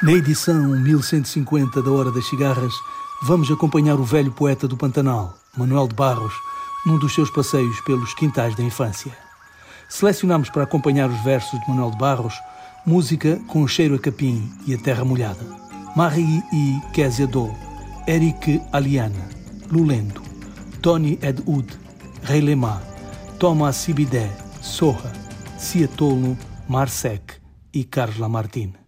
Na edição 1150 da Hora das Cigarras, vamos acompanhar o velho poeta do Pantanal, Manuel de Barros, num dos seus passeios pelos quintais da infância. Selecionamos para acompanhar os versos de Manuel de Barros música com cheiro a capim e a terra molhada. Marie e Kézia Do, Eric Aliana, Lulendo, Tony Ed Wood, Rei Lema, Thomas Sibidé, Sorra, Ciatolo, Marsec e Carlos Lamartine.